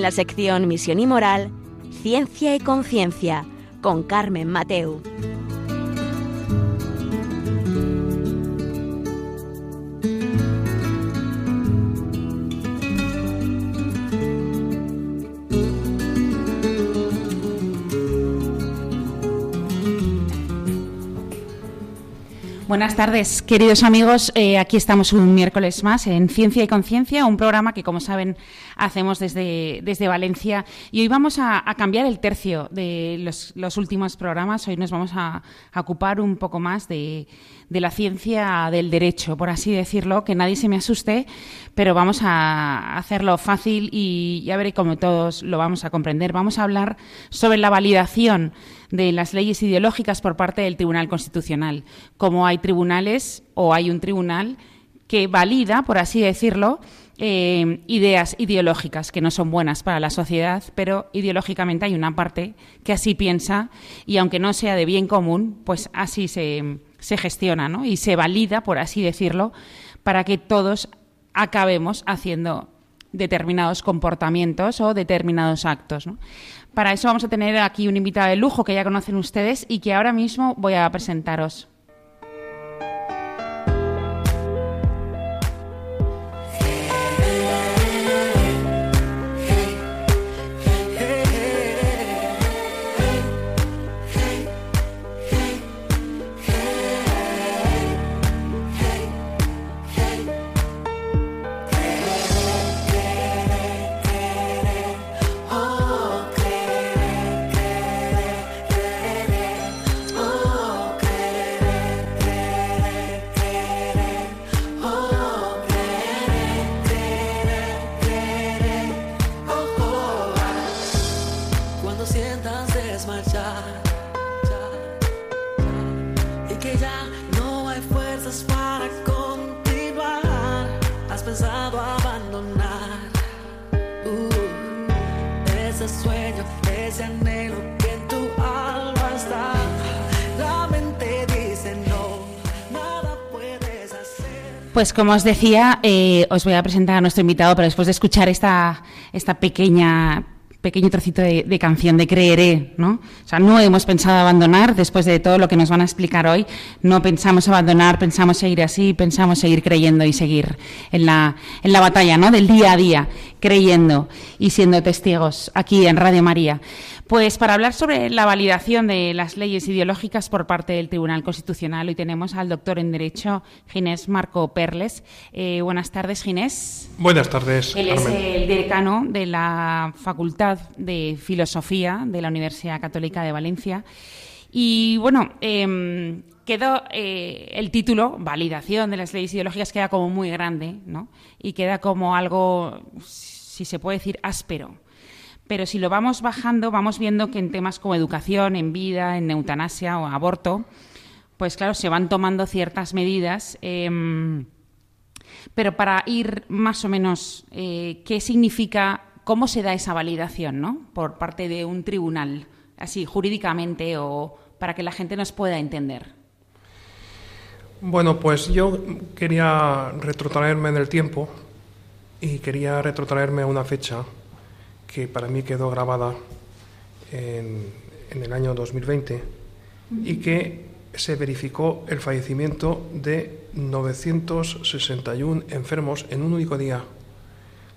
En la sección Misión y Moral, Ciencia y Conciencia, con Carmen Mateu. Buenas tardes, queridos amigos. Eh, aquí estamos un miércoles más en Ciencia y Conciencia, un programa que, como saben, hacemos desde, desde Valencia. Y hoy vamos a, cambiar el tercio de los, últimos programas. Hoy nos vamos a, ocupar un poco más de, la ciencia del derecho, por así decirlo, que nadie se me asuste, pero vamos a hacerlo fácil y ya veré cómo todos lo vamos a comprender. Vamos a hablar sobre la validación de las leyes ideológicas por parte del Tribunal Constitucional. Como hay tribunales o hay un tribunal que valida, por así decirlo, eh, ideas ideológicas que no son buenas para la sociedad, pero ideológicamente hay una parte que así piensa y aunque no sea de bien común, pues así se, se gestiona ¿no? y se valida, por así decirlo, para que todos acabemos haciendo determinados comportamientos o determinados actos. Para eso vamos a tener aquí un invitado de lujo que ya conocen ustedes y que ahora mismo voy a presentaros. Pues como os decía, eh, os voy a presentar a nuestro invitado, pero después de escuchar esta, esta pequeña pequeño trocito de, canción de Creeré, ¿no? O sea, no hemos pensado abandonar, después de todo lo que nos van a explicar hoy, no pensamos abandonar, pensamos seguir así, pensamos seguir creyendo y seguir en la, en la batalla, ¿no? Del día a día, creyendo y siendo testigos aquí en Radio María. Pues para hablar sobre la validación de las leyes ideológicas por parte del Tribunal Constitucional, hoy tenemos al doctor en Derecho Ginés Marco Perles. Eh, buenas tardes, Ginés. Buenas tardes. Él es el decano de la Facultad de Filosofía de la Universidad Católica de Valencia. Y bueno, em, quedó eh, el título, validación de las leyes ideológicas, queda como muy grande, ¿no? Y queda como algo, si se puede decir, áspero pero si lo vamos bajando, vamos viendo que en temas como educación, en vida, en eutanasia o aborto, pues claro, se van tomando ciertas medidas. Em, pero para ir más o menos, eh, ¿qué significa, cómo se da esa validación, ¿no? Por parte de un tribunal, así jurídicamente o para que la gente nos pueda entender. Bueno, pues yo quería retrotraerme en el tiempo y quería retrotraerme a una fecha que para mí quedó grabada en, el año 2020 y que se verificó el fallecimiento de 961 enfermos en un único día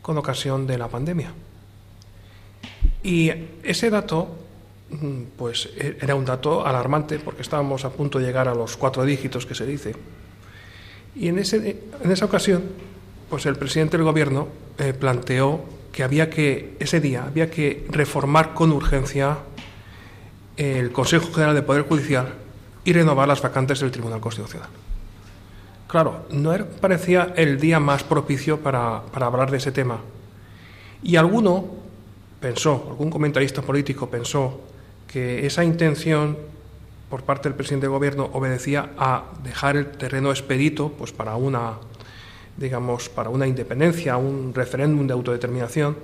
con ocasión de la pandemia. Y ese dato, mm, pues e, era un dato alarmante porque estábamos a punto de llegar a los cuatro dígitos que se dice. Y en, ese, en esa ocasión, pues el presidente del gobierno eh, planteó que había que, ese día, había que reformar con urgencia el Consejo General de Poder Judicial y renovar las vacantes del Tribunal Constitucional. Claro, no parecía el día más propicio para, para hablar de ese tema. Y alguno pensó, algún comentarista político pensó que esa intención por parte del presidente del gobierno obedecía a dejar el terreno expedito pues para una digamos para una independencia, un referéndum de autodeterminación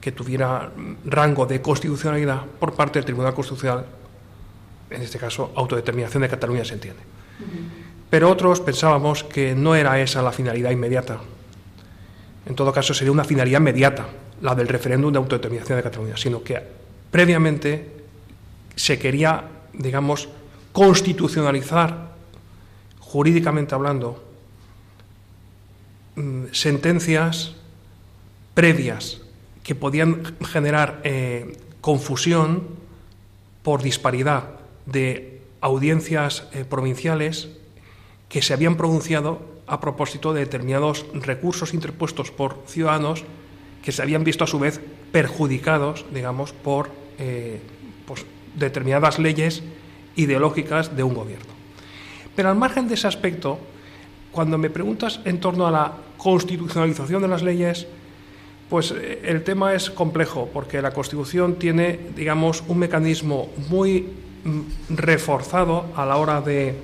que tuviera rango de constitucionalidad por parte del Tribunal Constitucional, en este caso autodeterminación de Cataluña se entiende. Pero otros pensábamos que no era esa la finalidad inmediata. En todo caso sería una finalidad inmediata, la del referéndum de autodeterminación de Cataluña, sino que previamente se quería, digamos, constitucionalizar, jurídicamente hablando, sentencias previas que podían generar eh, confusión por disparidad de audiencias eh, provinciales que se habían pronunciado a propósito de determinados recursos interpuestos por ciudadanos que se habían visto a su vez perjudicados, digamos, por eh, pues, determinadas leyes ideológicas de un gobierno. Pero al margen de ese aspecto, cuando me preguntas en torno a la constitucionalización de las leyes, pues eh, el tema es complejo, porque la Constitución tiene, digamos, un mecanismo muy mm, reforzado a la hora de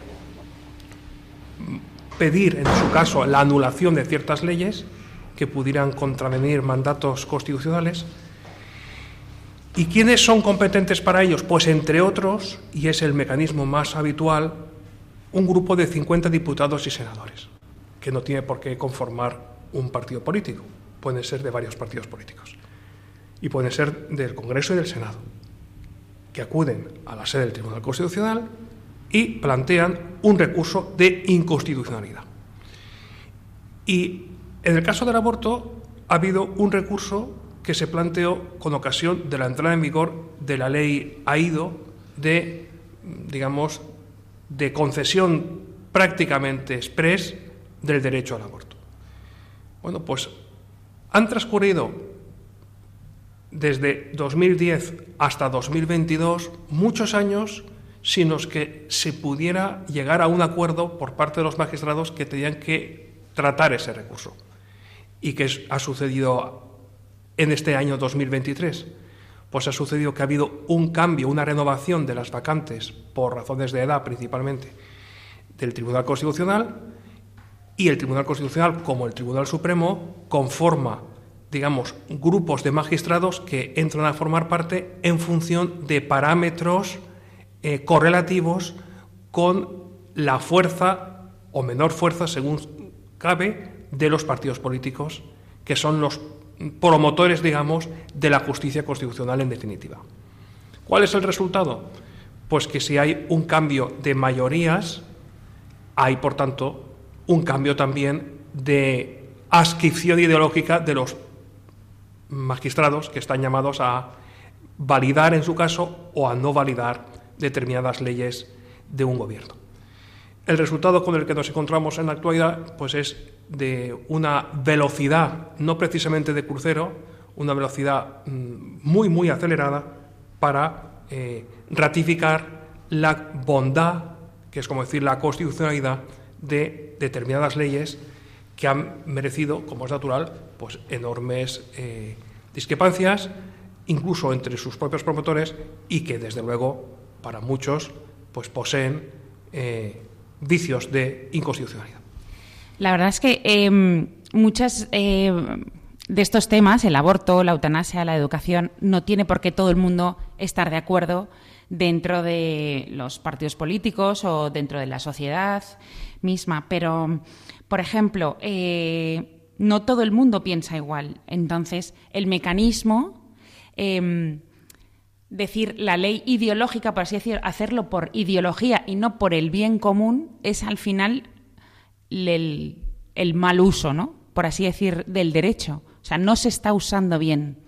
mm, pedir, en su caso, la anulación de ciertas leyes que pudieran contravenir mandatos constitucionales ¿Y quiénes son competentes para ellos? Pues entre otros, y es el mecanismo más habitual, un grupo de 50 diputados y senadores, que no tiene por qué conformar un partido político, pueden ser de varios partidos políticos, y pueden ser del Congreso y del Senado, que acuden a la sede del Tribunal Constitucional y plantean un recurso de inconstitucionalidad. Y en el caso del aborto ha habido un recurso que se planteó con ocasión de la entrada en vigor de la ley AIDO de, digamos, de concesión prácticamente express del derecho al aborto. Bueno, pues han transcurrido desde 2010 hasta 2022 muchos años sin los que se pudiera llegar a un acuerdo por parte de los magistrados que tenían que tratar ese recurso. ¿Y que ha sucedido en este año 2023? Pues ha sucedido que ha habido un cambio, una renovación de las vacantes por razones de edad principalmente del Tribunal Constitucional y el Tribunal Constitucional, como el Tribunal Supremo, conforma, digamos, grupos de magistrados que entran a formar parte en función de parámetros eh, correlativos con la fuerza o menor fuerza, según cabe, de los partidos políticos, que son los promotores, digamos, de la justicia constitucional en definitiva. ¿Cuál es el resultado? Pues que si hay un cambio de mayorías, hay, por tanto, un cambio también de ascripción ideológica de los magistrados que están llamados a validar, en su caso, o a no validar determinadas leyes de un gobierno. El resultado con el que nos encontramos en la actualidad pues es de una velocidad, no precisamente de crucero, una velocidad mm, muy, muy acelerada para eh, ratificar la bondad, que es como decir la constitucionalidad de determinadas leyes que han merecido, como es natural, pues enormes eh, discrepancias, incluso entre sus propios promotores, y que desde luego para muchos pues poseen eh, vicios de inconstitucionalidad. La verdad es que eh, muchas eh, de estos temas, el aborto, la eutanasia, la educación, no tiene por qué todo el mundo estar de acuerdo dentro de los partidos políticos o dentro de la sociedad misma. Pero, por ejemplo, eh, no todo el mundo piensa igual. Entonces, el mecanismo, em, decir la ley ideológica, por así decir, hacerlo por ideología y no por el bien común, es al final el, mal uso, ¿no? Por así decir, del derecho. O sea, no se está usando bien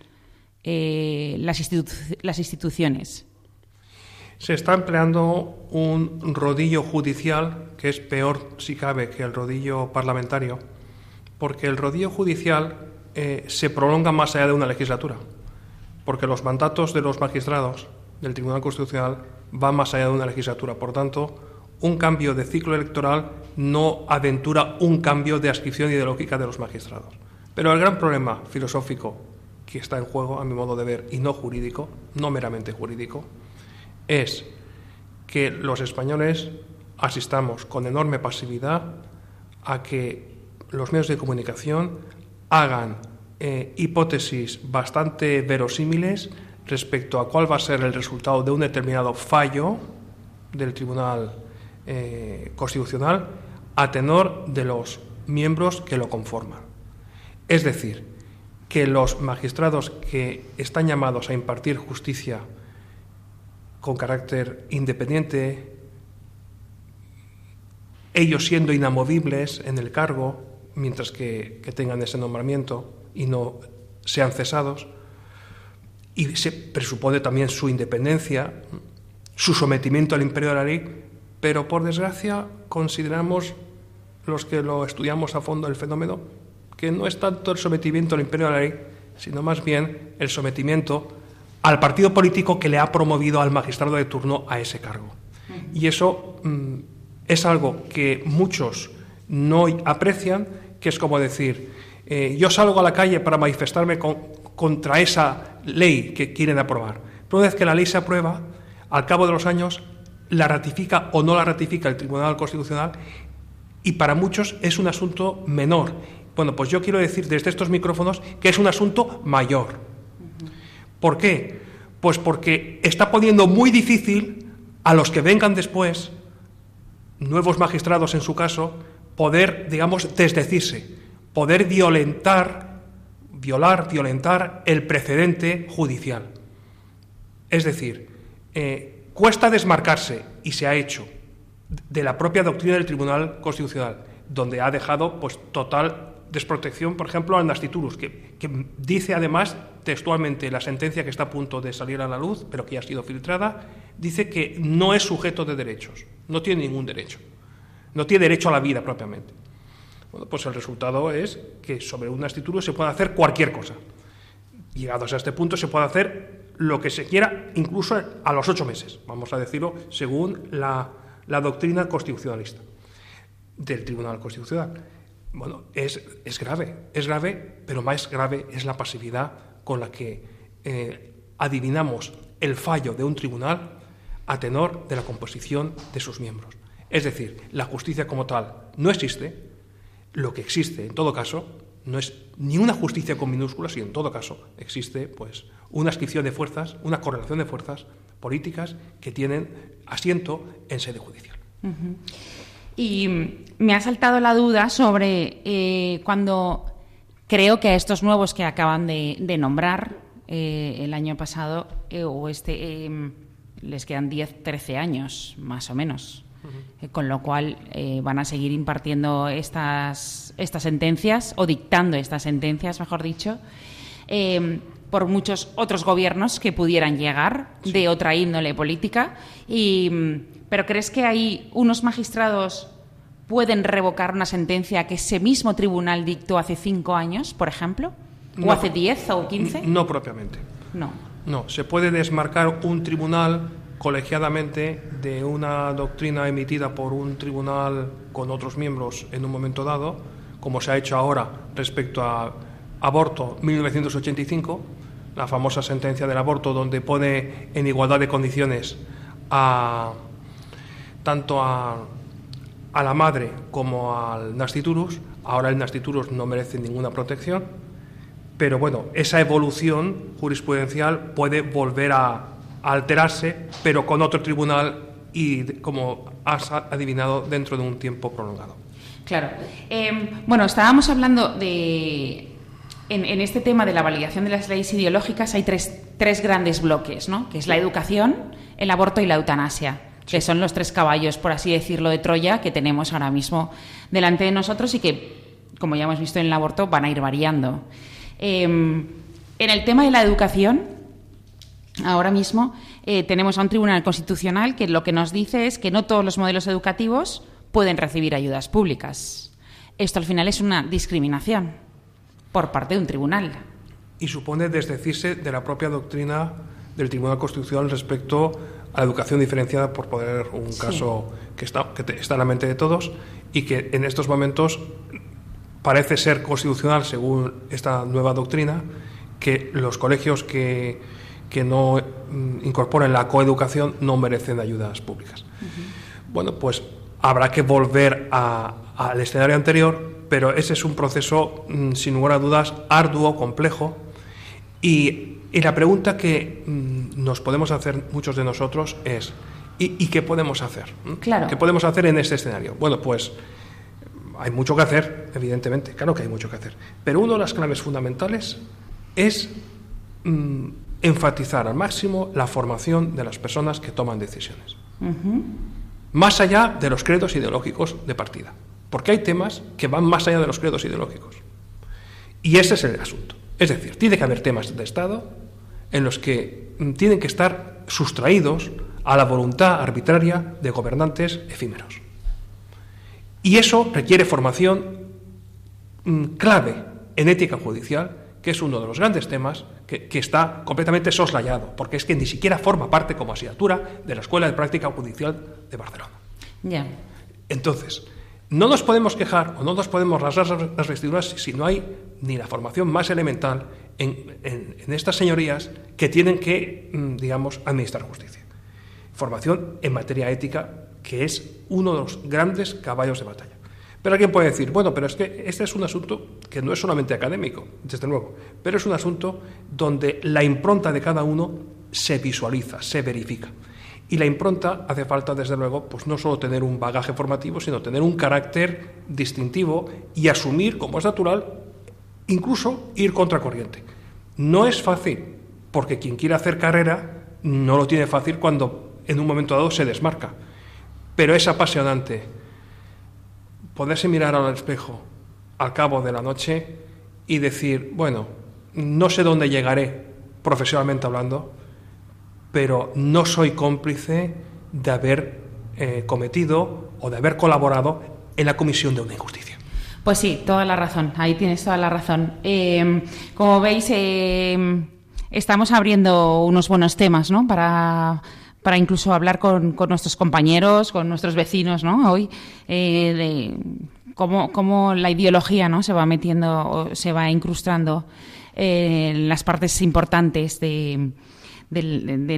eh, las, las instituciones. Se está empleando un rodillo judicial que es peor, si cabe, que el rodillo parlamentario, porque el rodillo judicial eh, se prolonga más allá de una legislatura, porque los mandatos de los magistrados del Tribunal Constitucional van más allá de una legislatura. Por tanto, un cambio de ciclo electoral no aventura un cambio de adscripción ideológica de los magistrados. Pero el gran problema filosófico que está en juego, a mi modo de ver, y no jurídico, no meramente jurídico, es que los españoles asistamos con enorme pasividad a que los medios de comunicación hagan eh, hipótesis bastante verosímiles respecto a cuál va a ser el resultado de un determinado fallo del Tribunal eh, Constitucional a tenor de los miembros que lo conforman. Es decir, que los magistrados que están llamados a impartir justicia con carácter independiente, ellos siendo inamovibles en el cargo, mientras que, tengan ese nombramiento y no sean cesados, y se presupone también su independencia, su sometimiento al imperio de la ley, pero por desgracia consideramos los que lo estudiamos a fondo el fenómeno que no es tanto el sometimiento al imperio de la ley, sino más bien el sometimiento al partido político que le ha promovido al magistrado de turno a ese cargo. Y eso mm, es algo que muchos no aprecian, que es como decir, eh, yo salgo a la calle para manifestarme contra esa ley que quieren aprobar. Pero una vez que la ley se aprueba, al cabo de los años, la ratifica o no la ratifica el Tribunal Constitucional y para muchos es un asunto menor bueno, pues yo quiero decir desde estos micrófonos que es un asunto mayor. ¿Por qué? Pues porque está poniendo muy difícil a los que vengan después, nuevos magistrados en su caso, poder, digamos, desdecirse, poder violentar, violar, violentar el precedente judicial. Es decir, eh, cuesta desmarcarse, y se ha hecho, de la propia doctrina del Tribunal Constitucional, donde ha dejado pues, total desprotección, por ejemplo, al Nastiturus, que, que, dice además textualmente la sentencia que está a punto de salir a la luz, pero que ya ha sido filtrada, dice que no es sujeto de derechos, no tiene ningún derecho, no tiene derecho a la vida propiamente. Pues el resultado es que sobre un Nastiturus se puede hacer cualquier cosa. Llegados a este punto se puede hacer lo que se quiera, incluso a los ocho meses, vamos a decirlo, según la, la doctrina constitucionalista del Tribunal Constitucional. Bueno, es, es, grave, es grave, pero más grave es la pasividad con la que eh, adivinamos el fallo de un tribunal a tenor de la composición de sus miembros. Es decir, la justicia como tal no existe, lo que existe en todo caso no es ni una justicia con minúsculas y en todo caso existe pues una ascripción de fuerzas, una correlación de fuerzas políticas que tienen asiento en sede judicial. Y me ha saltado la duda sobre eh, cuando creo que a estos nuevos que acaban de, nombrar eh, el año pasado eh, o este les quedan 10, 13 años más o menos. Con lo cual van a seguir impartiendo estas, estas sentencias o dictando estas sentencias, mejor dicho, por muchos otros gobiernos que pudieran llegar de otra índole política. Y, pero ¿crees que hay unos magistrados pueden revocar una sentencia que ese mismo tribunal dictó hace cinco años, por ejemplo? ¿O hace diez o quince? No propiamente. No. No, se puede desmarcar un tribunal colegiadamente de una doctrina emitida por un tribunal con otros miembros en un momento dado, como se ha hecho ahora respecto a aborto 1985, la famosa sentencia del aborto donde pone en igualdad de condiciones a tanto a a la madre como al nasciturus. Ahora el nasciturus no merece ninguna protección, pero bueno, esa evolución jurisprudencial puede volver a, alterarse, pero con otro tribunal y, como has adivinado, dentro de un tiempo prolongado. Claro. Em, bueno, estábamos hablando de. En, este tema de la validación de las leyes ideológicas hay tres, tres grandes bloques, ¿no? Que es la educación, el aborto y la eutanasia que son los tres caballos, por así decirlo, de Troya que tenemos ahora mismo delante de nosotros y que, como ya hemos visto en el aborto, van a ir variando. Em, en el tema de la educación, ahora mismo eh, tenemos a un tribunal constitucional que lo que nos dice es que no todos los modelos educativos pueden recibir ayudas públicas. Esto al final es una discriminación por parte de un tribunal. Y supone desdecirse de la propia doctrina del Tribunal Constitucional respecto a la educación diferenciada, por poner un caso que está, que está en la mente de todos y que en estos momentos parece ser constitucional, según esta nueva doctrina, que los colegios que, que no mm, incorporen la coeducación no merecen ayudas públicas. Bueno, pues habrá que volver al escenario anterior, pero ese es un proceso, mm, sin lugar a dudas, arduo, complejo. Y, la pregunta que mm, nos podemos hacer muchos de nosotros es, ¿y, qué podemos hacer? Claro. ¿Qué podemos hacer en este escenario? Bueno, pues hay mucho que hacer, evidentemente, claro que hay mucho que hacer. Pero una de las claves fundamentales es enfatizar al máximo la formación de las personas que toman decisiones más allá de los credos ideológicos de partida, porque hay temas que van más allá de los credos ideológicos. Y ese es el asunto. Es decir, tiene que haber temas de Estado en los que mm, tienen que estar sustraídos a la voluntad arbitraria de gobernantes efímeros. Y eso requiere formación mm, clave en ética judicial, que es uno de los grandes temas que, está completamente soslayado, porque es que ni siquiera forma parte como asignatura de la Escuela de Práctica Judicial de Barcelona. Entonces, no nos podemos quejar o no nos podemos rasgar las vestiduras si no hay ni la formación más elemental en, estas señorías que tienen que, mm, digamos, administrar justicia. Formación en materia ética, que es uno de los grandes caballos de batalla. Pero alguien puede decir, bueno, pero es que este es un asunto que no es solamente académico, desde luego, pero es un asunto donde la impronta de cada uno se visualiza, se verifica. Y la impronta hace falta, desde luego, pues no solo tener un bagaje formativo, sino tener un carácter distintivo y asumir, como es natural, incluso ir contracorriente. No es fácil, porque quien quiere hacer carrera no lo tiene fácil cuando en un momento dado se desmarca. Pero es apasionante poderse mirar al espejo al cabo de la noche y decir, bueno, no sé dónde llegaré profesionalmente hablando, pero no soy cómplice de haber eh, cometido o de haber colaborado en la comisión de una injusticia. Pues sí, toda la razón, ahí tienes toda la razón. Em, como veis, em, estamos abriendo unos buenos temas, ¿no? Para para incluso hablar con, nuestros compañeros, con nuestros vecinos, ¿no? Hoy, eh, de cómo, la ideología, ¿no? Se va metiendo, o se va incrustando eh, en las partes importantes de,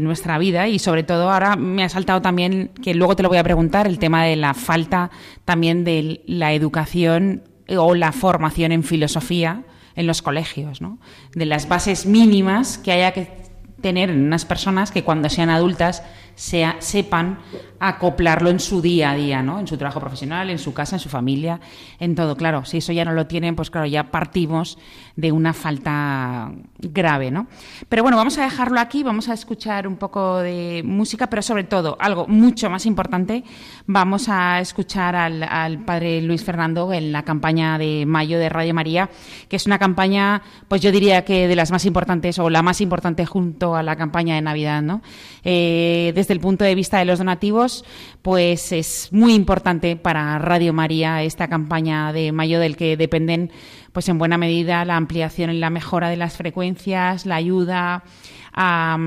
nuestra vida y sobre todo ahora me ha saltado también, que luego te lo voy a preguntar, el tema de la falta también de la educación o la formación en filosofía en los colegios, ¿no? De las bases mínimas que haya que tener en unas personas que cuando sean adultas sea, sepan acoplarlo en su día a día, ¿no? En su trabajo profesional, en su casa, en su familia, en todo. Claro, si eso ya no lo tienen, pues claro, ya partimos de una falta grave, ¿no? Pero bueno, vamos a dejarlo aquí, vamos a escuchar un poco de música, pero sobre todo, algo mucho más importante, vamos a escuchar al, al padre Luis Fernando en la campaña de mayo de Radio María, que es una campaña, pues yo diría que de las más importantes o la más importante junto a la campaña de Navidad, ¿no? Eh, el punto de vista de los donativos, pues es muy importante para Radio María esta campaña de mayo del que dependen, pues en buena medida, la ampliación y la mejora de las frecuencias, la ayuda a,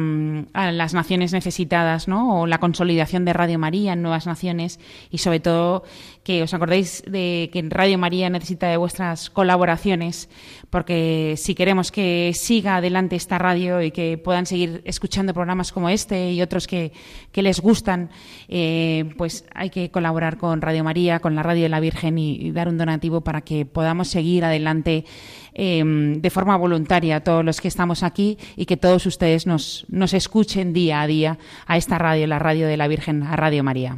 las naciones necesitadas, ¿no? O la consolidación de Radio María en nuevas naciones y sobre todo que os acordéis de que Radio María necesita de vuestras colaboraciones porque si queremos que siga adelante esta radio y que puedan seguir escuchando programas como este y otros que, les gustan, eh, pues hay que colaborar con Radio María, con la Radio de la Virgen y, dar un donativo para que podamos seguir adelante em, de forma voluntaria todos los que estamos aquí y que todos ustedes nos, nos escuchen día a día a esta radio, la Radio de la Virgen, a Radio María.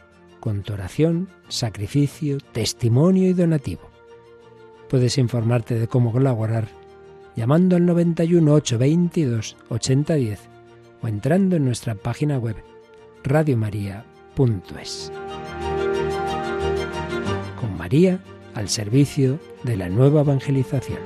con tu oración, sacrificio, testimonio y donativo. Puedes informarte de cómo colaborar llamando al 91 822 8010 o entrando en nuestra página web radiomaria.es. Con María al servicio de la nueva evangelización.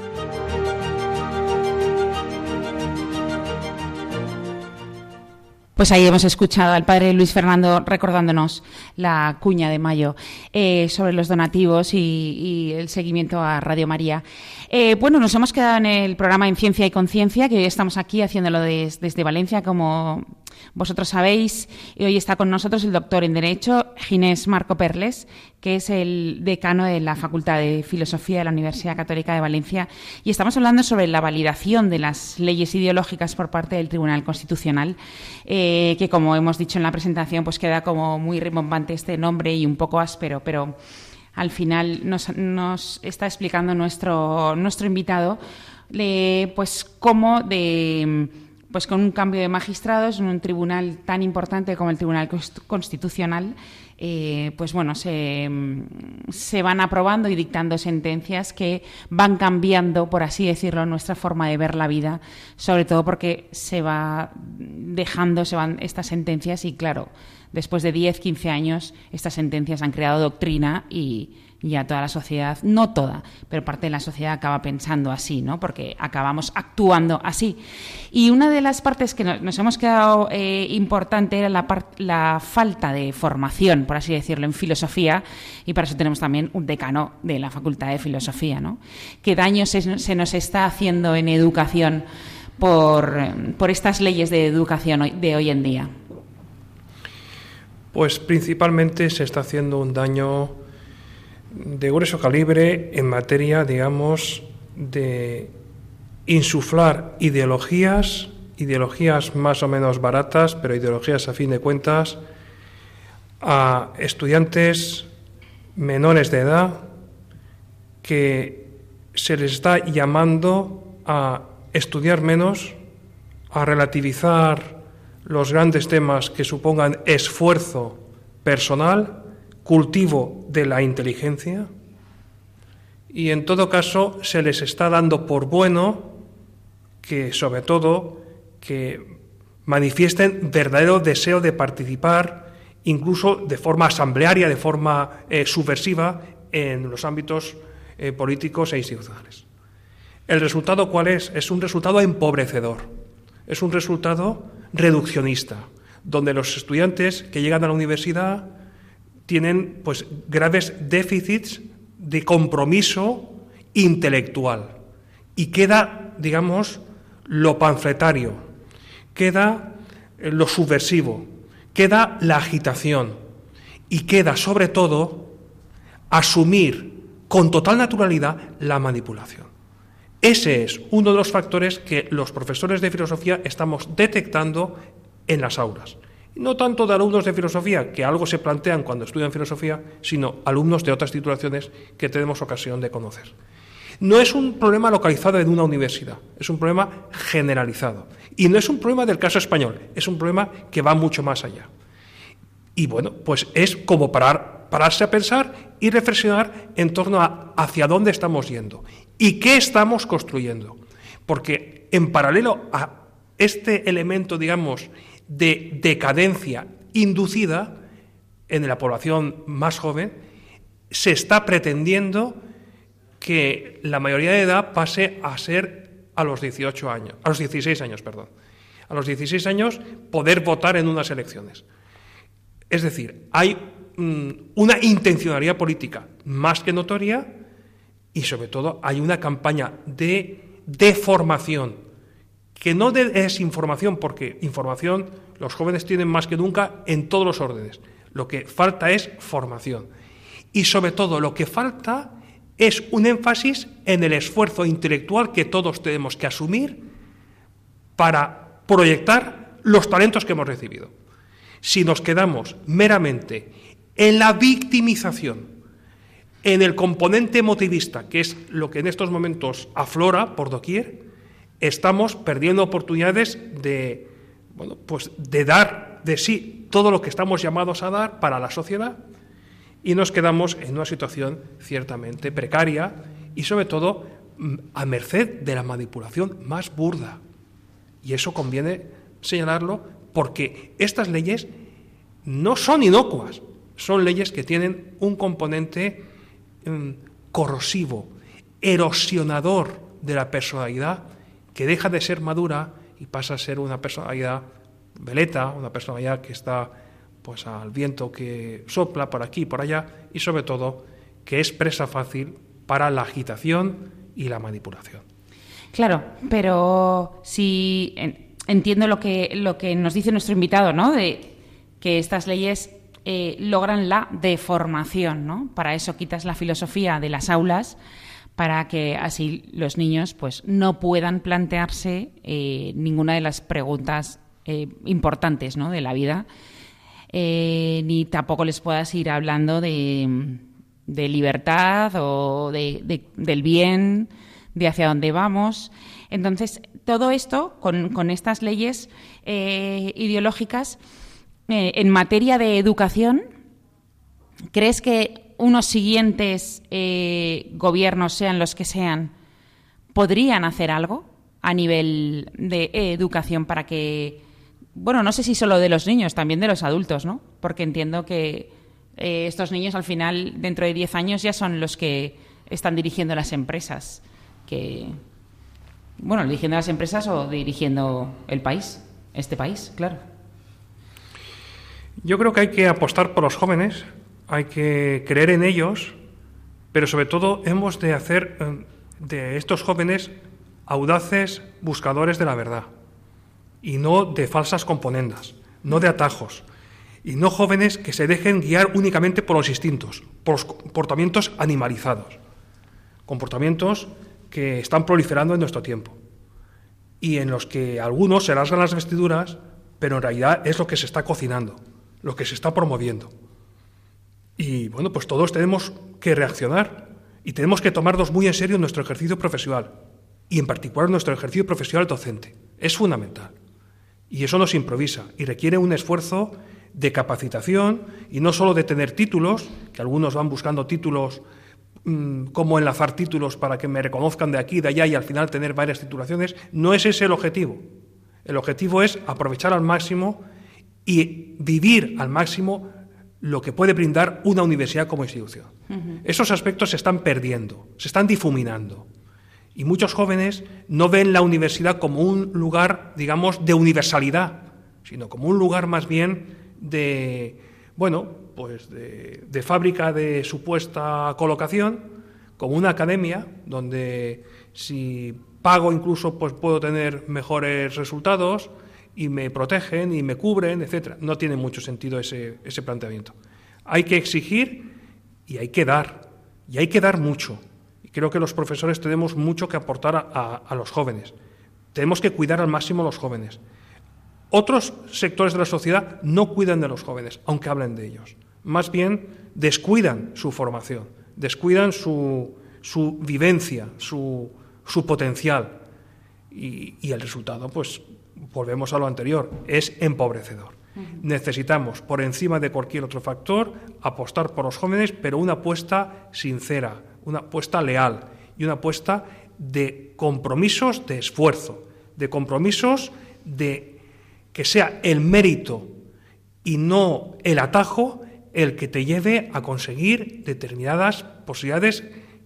Pues ahí hemos escuchado al padre Luis Fernando recordándonos la cuña de mayo eh, sobre los donativos y, el seguimiento a Radio María. Eh, bueno, nos hemos quedado en el programa En Ciencia y Conciencia, que hoy estamos aquí haciéndolo desde Valencia, como vosotros sabéis, y hoy está con nosotros el doctor en Derecho, Ginés Marco Perles, que es el decano de la Facultad de Filosofía de la Universidad Católica de Valencia, y estamos hablando sobre la validación de las leyes ideológicas por parte del Tribunal Constitucional, eh, que como hemos dicho en la presentación, pues queda como muy rimbombante este nombre y un poco áspero, pero al final nos, está explicando nuestro, nuestro invitado pues cómo de pues con un cambio de magistrados en un tribunal tan importante como el Tribunal Constitucional, eh, pues bueno, se, se, van aprobando y dictando sentencias que van cambiando, por así decirlo, nuestra forma de ver la vida, sobre todo porque se va dejando, se van estas sentencias y claro, después de 10, 15 años, estas sentencias han creado doctrina y, ya toda la sociedad, no toda, pero parte de la sociedad acaba pensando así, ¿no? Porque acabamos actuando así. Y una de las partes que nos hemos quedado eh, importante era la, la falta de formación, por así decirlo, en filosofía, y para eso tenemos también un decano de la Facultad de Filosofía, ¿no? ¿Qué daño se, se nos está haciendo en educación por, por estas leyes de educación de hoy en día? Pues principalmente se está haciendo un daño de grueso calibre en materia, digamos, de insuflar ideologías, ideologías más o menos baratas, pero ideologías a fin de cuentas, a estudiantes menores de edad que se les está llamando a estudiar menos, a relativizar los grandes temas que supongan esfuerzo personal cultivo de la inteligencia y en todo caso se les está dando por bueno que sobre todo que manifiesten verdadero deseo de participar incluso de forma asamblearia, de forma eh, subversiva en los ámbitos eh, políticos e institucionales. ¿El resultado cuál es? Es un resultado empobrecedor, es un resultado reduccionista, donde los estudiantes que llegan a la universidad tienen pues graves déficits de compromiso intelectual y queda, digamos, lo panfletario, queda eh, lo subversivo, queda la agitación y queda sobre todo asumir con total naturalidad la manipulación. Ese es uno de los factores que los profesores de filosofía estamos detectando en las aulas no tanto de alumnos de filosofía, que algo se plantean cuando estudian filosofía, sino alumnos de otras titulaciones que tenemos ocasión de conocer. No es un problema localizado en una universidad, es un problema generalizado. Y no es un problema del caso español, es un problema que va mucho más allá. Y bueno, pues es como parar, pararse a pensar y reflexionar en torno a hacia dónde estamos yendo y qué estamos construyendo. Porque en paralelo a este elemento, digamos, de decadencia inducida en la población más joven, se está pretendiendo que la mayoría de edad pase a ser a los 18 años, a los 16 años, perdón. A los 16 años poder votar en unas elecciones. Es decir, hay mm, una intencionalidad política más que notoria y sobre todo hay una campaña de deformación que no es información, porque información los jóvenes tienen más que nunca en todos los órdenes. Lo que falta es formación. Y sobre todo lo que falta es un énfasis en el esfuerzo intelectual que todos tenemos que asumir para proyectar los talentos que hemos recibido. Si nos quedamos meramente en la victimización, en el componente emotivista, que es lo que en estos momentos aflora por doquier, estamos perdiendo oportunidades de, bueno, pues de dar de sí todo lo que estamos llamados a dar para la sociedad y nos quedamos en una situación ciertamente precaria y sobre todo mm, a merced de la manipulación más burda. Y eso conviene señalarlo porque estas leyes no son inocuas, son leyes que tienen un componente mm, corrosivo, erosionador de la personalidad, que deja de ser madura y pasa a ser una personalidad veleta, una personalidad que está pues al viento que sopla por aquí y por allá y sobre todo que es presa fácil para la agitación y la manipulación. Claro, pero si entiendo lo que, lo que nos dice nuestro invitado, ¿no? De que estas leyes eh, logran la deformación, ¿no? Para eso quitas la filosofía de las aulas para que así los niños pues no puedan plantearse eh, ninguna de las preguntas eh, importantes ¿no? de la vida, ni tampoco les puedas ir hablando de, de libertad o de, del bien, de hacia dónde vamos. Entonces, todo esto, con, estas leyes eh, ideológicas, eh, en materia de educación, ¿crees que unos siguientes eh, gobiernos, sean los que sean, podrían hacer algo a nivel de educación para que, bueno, no sé si solo de los niños, también de los adultos, ¿no? Porque entiendo que estos niños al final, dentro de 10 años, ya son los que están dirigiendo las empresas que, bueno, dirigiendo las empresas o dirigiendo el país, este país, claro. Yo creo que hay que apostar por los jóvenes, hay que creer en ellos, pero sobre todo hemos de hacer eh, de estos jóvenes audaces buscadores de la verdad y no de falsas componendas, no de atajos, y no jóvenes que se dejen guiar únicamente por los instintos, por los comportamientos animalizados, comportamientos que están proliferando en nuestro tiempo y en los que algunos se rasgan las vestiduras, pero en realidad es lo que se está cocinando, lo que se está promoviendo. Y bueno, pues todos tenemos que reaccionar y tenemos que tomarnos muy en serio nuestro ejercicio profesional y en particular nuestro ejercicio profesional docente. Es fundamental. Y eso no se improvisa y requiere un esfuerzo de capacitación y no solo de tener títulos, que algunos van buscando títulos Mm, cómo enlazar títulos para que me reconozcan de aquí, de allá y al final tener varias titulaciones. No es ese el objetivo. El objetivo es aprovechar al máximo y vivir al máximo lo que puede brindar una universidad como institución. Esos aspectos se están perdiendo, se están difuminando. Y muchos jóvenes no ven la universidad como un lugar, digamos, de universalidad, sino como un lugar más bien de, bueno, pues de, fábrica de supuesta colocación, como una academia, donde si pago incluso pues puedo tener mejores resultados y me protegen y me cubren, etcétera. No tiene mucho sentido ese, ese planteamiento. Hay que exigir y hay que dar, y hay que dar mucho. Y creo que los profesores tenemos mucho que aportar a, a los jóvenes. Tenemos que cuidar al máximo a los jóvenes. Otros sectores de la sociedad no cuidan de los jóvenes, aunque hablen de ellos más bien descuidan su formación, descuidan su, su vivencia, su, su potencial. Y, y, el resultado, pues volvemos a lo anterior, es empobrecedor. Necesitamos, por encima de cualquier otro factor, apostar por los jóvenes, pero una apuesta sincera, una apuesta leal y una apuesta de compromisos de esfuerzo, de compromisos de que sea el mérito y no el atajo el que te lleve a conseguir determinadas posibilidades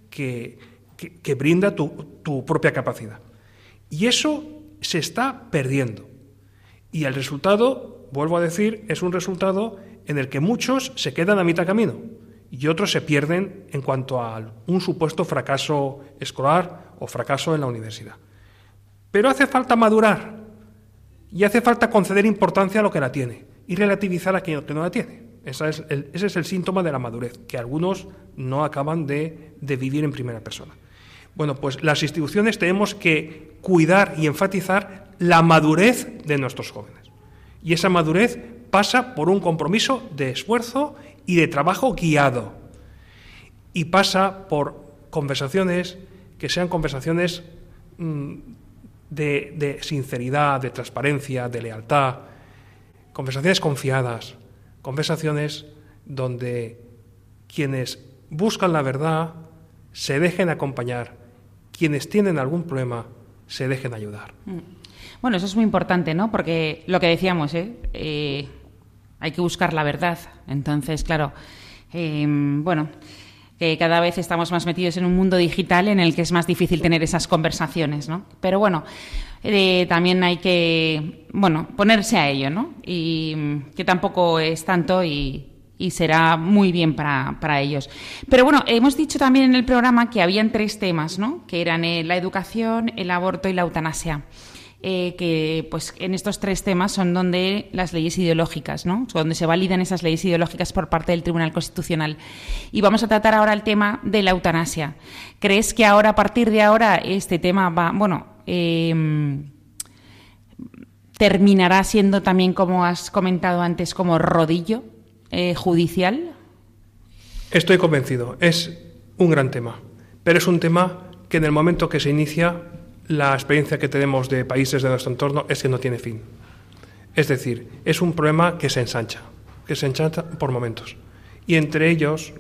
que, brinda tu, tu propia capacidad. Y eso se está perdiendo. Y el resultado, vuelvo a decir, es un resultado en el que muchos se quedan a mitad camino y otros se pierden en cuanto a un supuesto fracaso escolar o fracaso en la universidad. Pero hace falta madurar y hace falta conceder importancia a lo que la tiene y relativizar a quien no la tiene es ese es el síntoma de la madurez, que algunos no acaban de, vivir en primera persona. Bueno, pues las instituciones tenemos que cuidar y enfatizar la madurez de nuestros jóvenes. Y esa madurez pasa por un compromiso de esfuerzo y de trabajo guiado. y pasa por conversaciones que sean conversaciones mm, de, de sinceridad, de transparencia, de lealtad, conversaciones confiadas, conversaciones donde quienes buscan la verdad se dejen acompañar, quienes tienen algún problema se dejen ayudar. Mm. Bueno, eso es muy importante, ¿no? Porque lo que decíamos, ¿eh? eh hay que buscar la verdad. Entonces, claro, em, bueno, que cada vez estamos más metidos en un mundo digital en el que es más difícil tener esas conversaciones, ¿no? Pero bueno, eh, también hay que, bueno, ponerse a ello, ¿no? Y mm, que tampoco es tanto y, y será muy bien para, para, ellos. Pero bueno, hemos dicho también en el programa que habían tres temas, ¿no? Que eran eh, la educación, el aborto y la eutanasia. Eh, que pues en estos tres temas son donde las leyes ideológicas, ¿no? donde se validan esas leyes ideológicas por parte del Tribunal Constitucional. Y vamos a tratar ahora el tema de la eutanasia. ¿Crees que ahora, a partir de ahora, este tema va, bueno, em, terminará siendo también, como has comentado antes, como rodillo eh, judicial? Estoy convencido. Es un gran tema. Pero es un tema que en el momento que se inicia, la experiencia que tenemos de países de nuestro entorno es que no tiene fin. Es decir, es un problema que se ensancha, que se ensancha por momentos. Y entre ellos,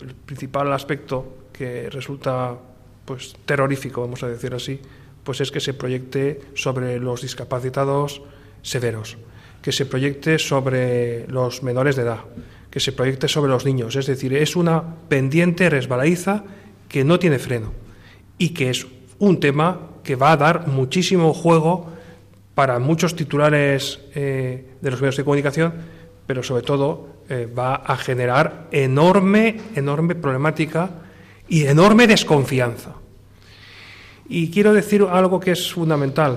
el principal aspecto que resulta pues terrorífico, vamos a decir así, pues es que se proyecte sobre los discapacitados severos que se proyecte sobre los menores de edad, que se proyecte sobre los niños. Es decir, es una pendiente resbaladiza que no tiene freno y que es un tema que va a dar muchísimo juego para muchos titulares eh, de los medios de comunicación, pero sobre todo eh, va a generar enorme, enorme problemática y enorme desconfianza. Y quiero decir algo que es fundamental.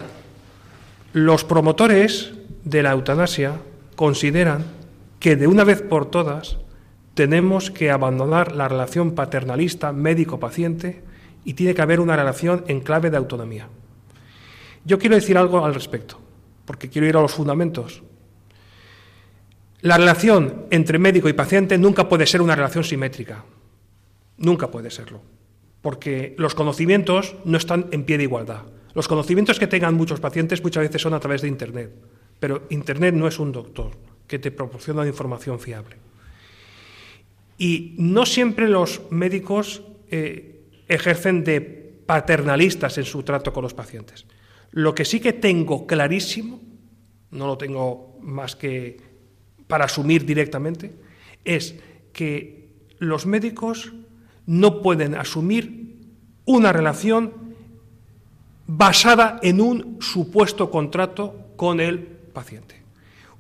Los promotores de la eutanasia consideran que de una vez por todas tenemos que abandonar la relación paternalista médico-paciente y tiene que haber una relación en clave de autonomía. Yo quiero decir algo al respecto, porque quiero ir a los fundamentos. La relación entre médico y paciente nunca puede ser una relación simétrica, nunca puede serlo, porque los conocimientos no están en pie de igualdad. Los conocimientos que tengan muchos pacientes muchas veces son a través de Internet. Pero Internet no es un doctor que te proporciona información fiable. Y no siempre los médicos eh, ejercen de paternalistas en su trato con los pacientes. Lo que sí que tengo clarísimo, no lo tengo más que para asumir directamente, es que los médicos no pueden asumir una relación basada en un supuesto contrato con el paciente.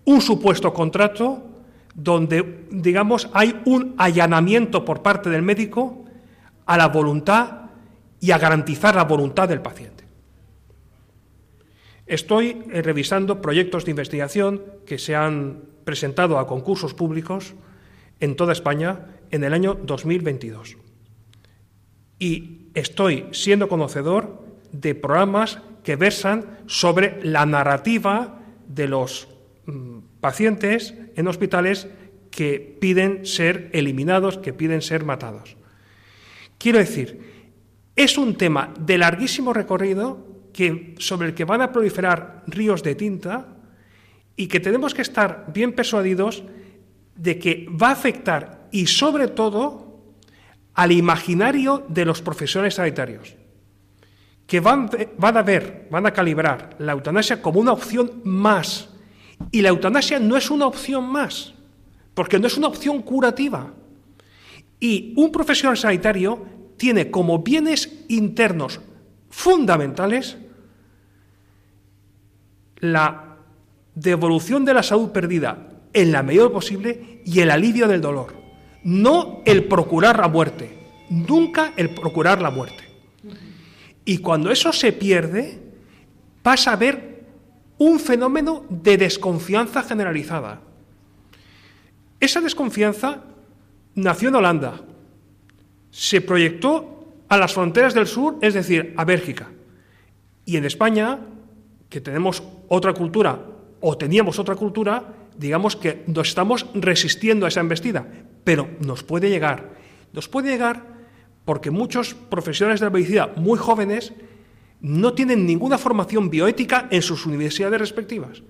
Un supuesto contrato donde, digamos, hay un allanamiento por parte del médico a la voluntad y a garantizar la voluntad del paciente. Estoy eh, revisando proyectos de investigación que se han presentado a concursos públicos en toda España en el año 2022. Y estoy siendo conocedor de programas que versan sobre la narrativa de los mm, pacientes en hospitales que piden ser eliminados, que piden ser matados. Quiero decir, es un tema de larguísimo recorrido que, sobre el que van a proliferar ríos de tinta y que tenemos que estar bien persuadidos de que va a afectar y sobre todo al imaginario de los profesores sanitarios que van, a ver, van a calibrar la eutanasia como una opción más. Y la eutanasia no es una opción más, porque no es una opción curativa. Y un profesional sanitario tiene como bienes internos fundamentales la devolución de la salud perdida en la medida posible y el alivio del dolor. No el procurar la muerte, nunca el procurar la muerte. Y cuando eso se pierde, pasa a haber un fenómeno de desconfianza generalizada. Esa desconfianza nació en Holanda, se proyectó a las fronteras del sur, es decir, a Bélgica. Y en España, que tenemos otra cultura, o teníamos otra cultura, digamos que nos estamos resistiendo a esa embestida, pero nos puede llegar. Nos puede llegar porque muchos profesionales de la medicina muy jóvenes no tienen ninguna formación bioética en sus universidades respectivas.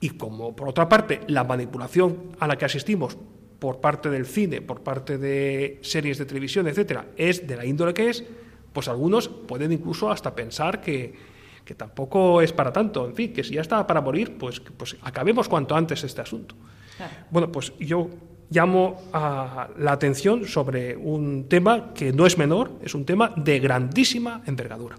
Y como, por otra parte, la manipulación a la que asistimos por parte del cine, por parte de series de televisión, etcétera, es de la índole que es, pues algunos pueden incluso hasta pensar que, que tampoco es para tanto. En fin, que si ya está para morir, pues, pues acabemos cuanto antes este asunto. Bueno, pues yo llamo la atención sobre un tema que no es menor, es un tema de grandísima envergadura.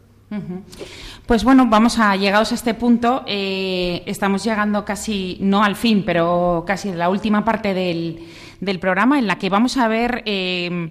Pues bueno, vamos a llegados a este punto. Eh, estamos llegando casi, no al fin, pero casi a la última parte del, del programa en la que vamos a ver eh,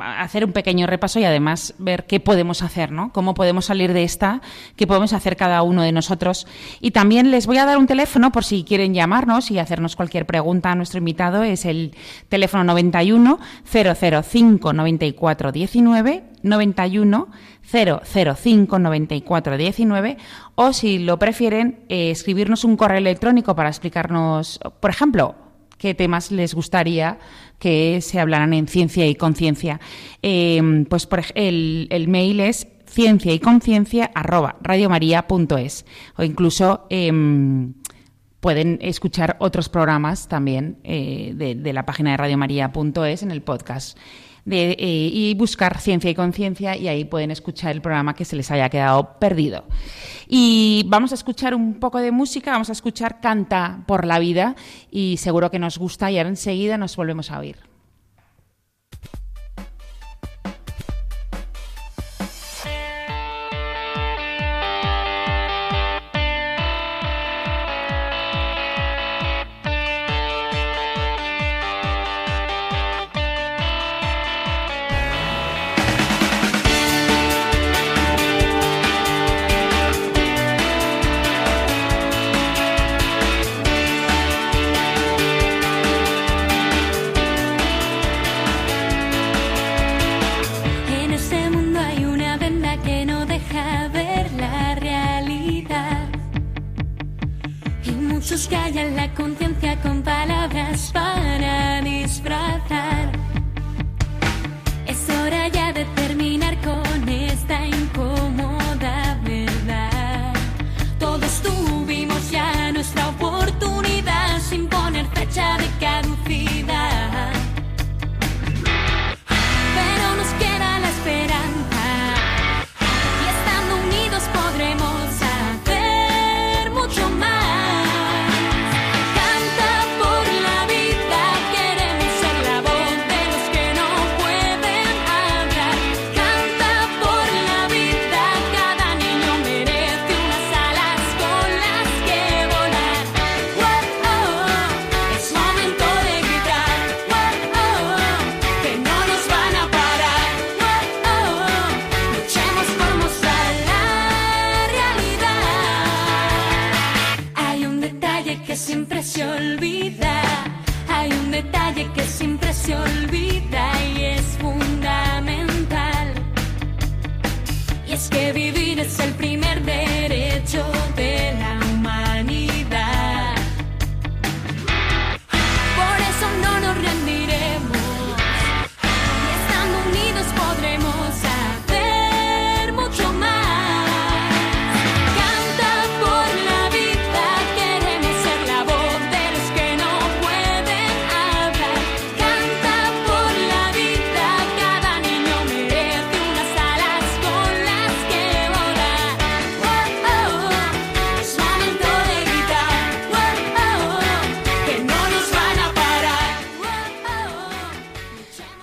hacer un pequeño repaso y además ver qué podemos hacer, ¿no? Cómo podemos salir de esta, qué podemos hacer cada uno de nosotros. Y también les voy a dar un teléfono por si quieren llamarnos y hacernos cualquier pregunta a nuestro invitado. Es el teléfono 91 005 94 19 91 005 94 19 o si lo prefieren eh, escribirnos un correo electrónico para explicarnos, por ejemplo, qué temas les gustaría que se hablaran en ciencia y conciencia. Eh, pues el, el mail es ciencia y conciencia arroba radiomaria.es o incluso em, pueden escuchar otros programas también eh, de, de, la página de radiomaria.es en el podcast de, eh, y buscar Ciencia y Conciencia y ahí pueden escuchar el programa que se les haya quedado perdido. Y vamos a escuchar un poco de música, vamos a escuchar Canta por la vida y seguro que nos gusta y ahora enseguida nos volvemos a oír.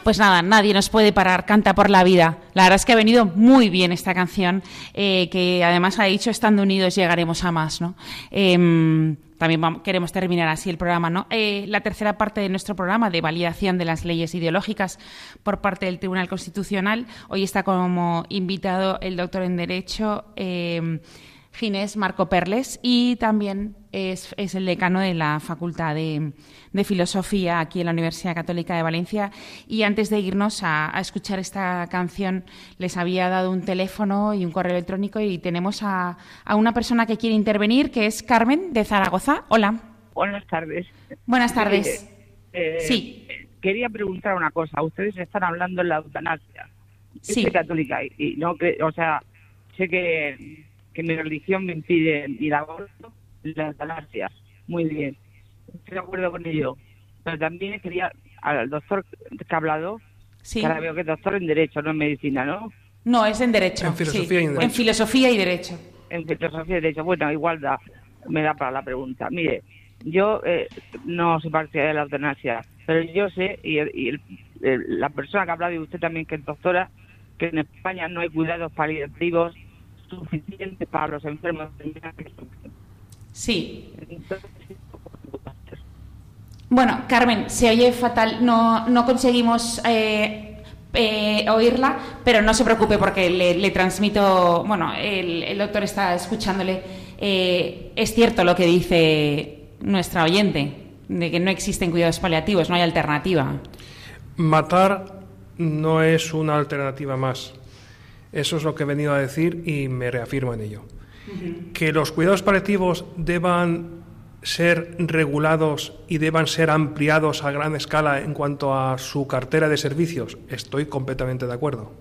Pues nada, nadie nos puede parar, canta por la vida. La verdad es que ha venido muy bien esta canción, eh, que además ha dicho, estando unidos llegaremos a más, ¿no? Em, también queremos terminar así el programa, ¿no? Eh, la tercera parte de nuestro programa de validación de las leyes ideológicas por parte del Tribunal Constitucional. Hoy está como invitado el doctor en Derecho em, Ginés Marco Perles y también es, es el decano de la Facultad de, de Filosofía aquí en la Universidad Católica de Valencia. Y antes de irnos a, a escuchar esta canción, les había dado un teléfono y un correo electrónico y tenemos a, a una persona que quiere intervenir, que es Carmen de Zaragoza. Hola. Buenas tardes. Buenas tardes. Eh, eh, Sí. Quería preguntar una cosa. Ustedes están hablando de la eutanasia. Sí. soy católica y, y no cre- o sea, sé que, que mi religión me impide ni la aborto la eutanasia. Muy bien, estoy de acuerdo con ello. Pero también quería, al doctor que ha hablado, Sí. que ahora veo que es doctor en Derecho, no en Medicina, ¿no? No, es en Derecho. En filosofía sí. y en En Derecho. filosofía y Derecho. En filosofía y derecho, bueno, igual da, me da para la pregunta. Mire, yo eh, no soy partidaria de la eutanasia, pero yo sé, y, el- y el- el- la persona que ha hablado y usted también, que es doctora, que en España no hay cuidados paliativos suficientes para los enfermos. Sí. Entonces, Bueno, Carmen, se oye fatal. No, no conseguimos eh, eh, oírla, pero no se preocupe porque le, le transmito. Bueno, el, el doctor está escuchándole. Eh, es cierto lo que dice nuestra oyente, de que no existen cuidados paliativos, no hay alternativa. Matar no es una alternativa más. Eso es lo que he venido a decir y me reafirmo en ello. Que los cuidados paliativos deban ser regulados y deban ser ampliados a gran escala en cuanto a su cartera de servicios, estoy completamente de acuerdo.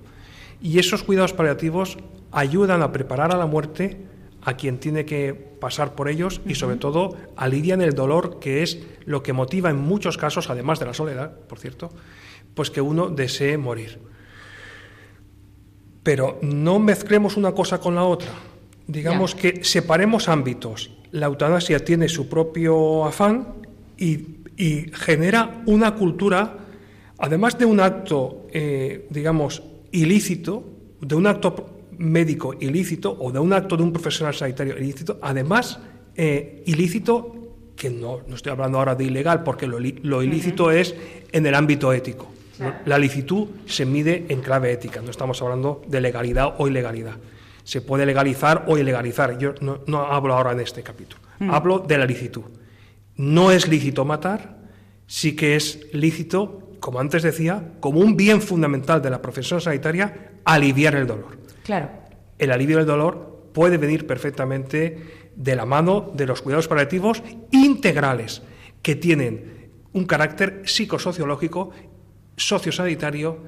Y esos cuidados paliativos ayudan a preparar a la muerte a quien tiene que pasar por ellos y sobre todo alivian el dolor que es lo que motiva en muchos casos, además de la soledad, por cierto, pues que uno desee morir. Pero no mezclemos una cosa con la otra. Digamos que separemos ámbitos. La eutanasia tiene su propio afán y, y genera una cultura, además de un acto, eh, digamos, ilícito, de un acto médico ilícito o de un acto de un profesional sanitario ilícito, además eh, ilícito, que no, no estoy hablando ahora de ilegal, porque lo ilícito es en el ámbito ético. La licitud se mide en clave ética, no estamos hablando de legalidad o ilegalidad. Se puede legalizar o ilegalizar. Yo no, no hablo ahora en este capítulo. Hablo de la licitud. No es lícito matar, sí que es lícito, como antes decía, como un bien fundamental de la profesión sanitaria, aliviar el dolor. Claro. El alivio del dolor puede venir perfectamente de la mano de los cuidados paliativos integrales, que tienen un carácter psicosociológico, sociosanitario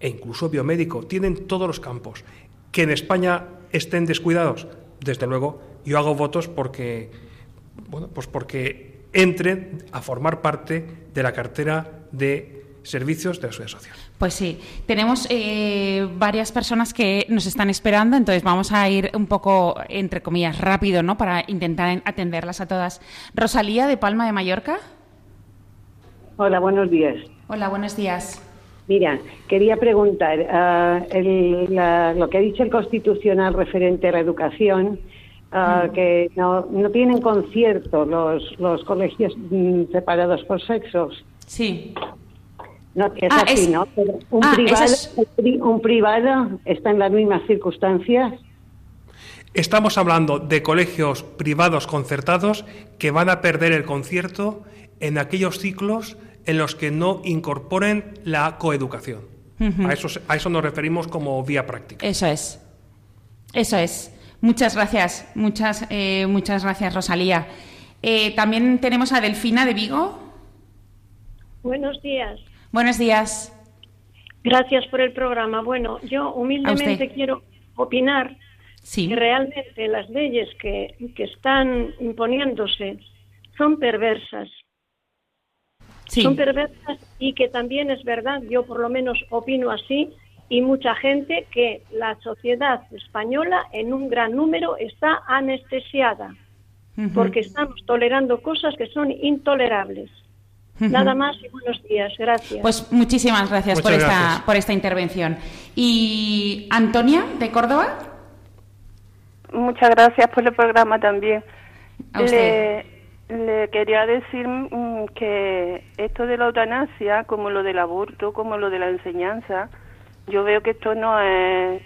e incluso biomédico. Tienen todos los campos. Que en España estén descuidados, desde luego, yo hago votos porque, bueno, pues porque entren a formar parte de la cartera de servicios de la seguridad social. Pues sí, tenemos eh, varias personas que nos están esperando, entonces vamos a ir un poco, entre comillas, rápido, ¿no? Para intentar atenderlas a todas. Rosalía, de Palma de Mallorca. Hola, buenos días. Hola, buenos días. Mira, quería preguntar, ah, el- la- lo que ha dicho el Constitucional referente a la educación, ah, que no, no tienen concierto los, los colegios mm, separados por sexos. Sí. No, es Ah, así, es- ¿no? Pero un, ah, privado, eso es- un pri- un privado está en las mismas circunstancias. Estamos hablando de colegios privados concertados que van a perder el concierto en aquellos ciclos en los que no incorporen la coeducación. a, eso, a eso nos referimos como vía práctica. Eso es. Eso es. Muchas gracias. Muchas, eh, muchas gracias, Rosalía. Eh, también tenemos a Delfina de Vigo. Buenos días. Buenos días. Gracias por el programa. Bueno, yo humildemente quiero opinar Sí. que realmente las leyes que, que están imponiéndose son perversas. Sí. Son perversas y que también es verdad, yo por lo menos opino así, y mucha gente que la sociedad española en un gran número está anestesiada porque estamos tolerando cosas que son intolerables. Nada más y buenos días. Gracias. Pues muchísimas gracias, Muchas por, Esta, por esta intervención. Y Antonia, de Córdoba. Muchas gracias por el programa también. A usted. Le, le quería decir mm, que esto de la eutanasia, como lo del aborto, como lo de la enseñanza, yo veo que esto no es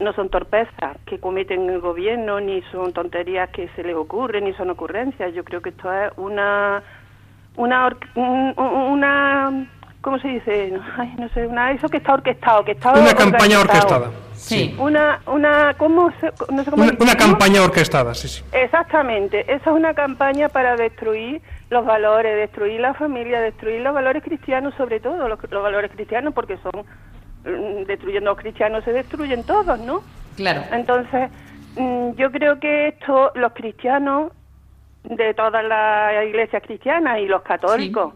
no son torpezas que cometen el gobierno, ni son tonterías que se les ocurren, ni son ocurrencias. Yo creo que esto es una una una ¿cómo se dice? Ay, no sé, una eso que está orquestado, que está Una campaña orquestada. Sí. Una una ¿cómo se, no sé cómo Una, campaña orquestada, sí, sí. Exactamente, esa es una campaña para destruir los valores, destruir la familia, destruir los valores cristianos, sobre todo los, los valores cristianos, porque son mm, destruyendo a los cristianos se destruyen todos, ¿no? Claro. Entonces, mm, yo creo que esto, los cristianos de todas las iglesias cristianas y los católicos,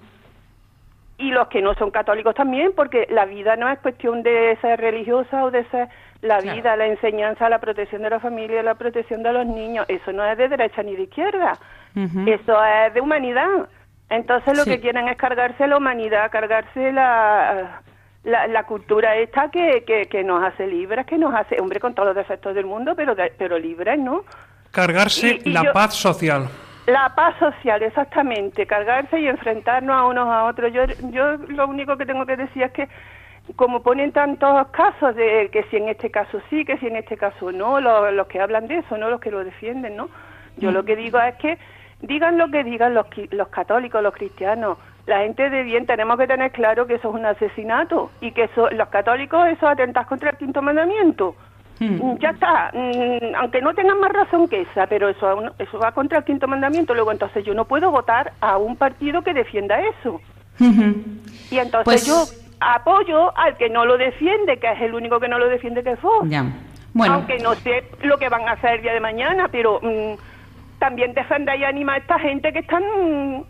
y los que no son católicos también, porque la vida no es cuestión de ser religiosa o de ser la Claro. vida, la enseñanza, la protección de la familia, la protección de los niños, eso no es de derecha ni de izquierda, eso es de humanidad. Entonces lo Sí. que quieren es cargarse la humanidad, cargarse la, la, la cultura esta que, que, que nos hace libres, que nos hace, hombre, con todos los defectos del mundo, pero, de- pero libres, ¿no? Cargarse Y- y la yo- paz social. La paz social, exactamente, cargarse y enfrentarnos a unos a otros. Yo, yo lo único que tengo que decir es que como ponen tantos casos de que si en este caso sí, que si en este caso no, los, los que hablan de eso, no los que lo defienden, ¿no? Yo lo que digo es que digan lo que digan los, los católicos, los cristianos, la gente de bien tenemos que tener claro que eso es un asesinato y que eso, los católicos eso atentas contra el quinto mandamiento. Mm, Ya está, mm, aunque no tengan más razón que esa, pero eso, eso va contra el quinto mandamiento. Luego, entonces yo no puedo votar a un partido que defienda eso. Y entonces Pues- yo apoyo al que no lo defiende, que es el único que no lo defiende, que es. Ya. Bueno, Aunque no sé lo que van a hacer el día de mañana, pero mm, también defender y animar a esta gente que están mm,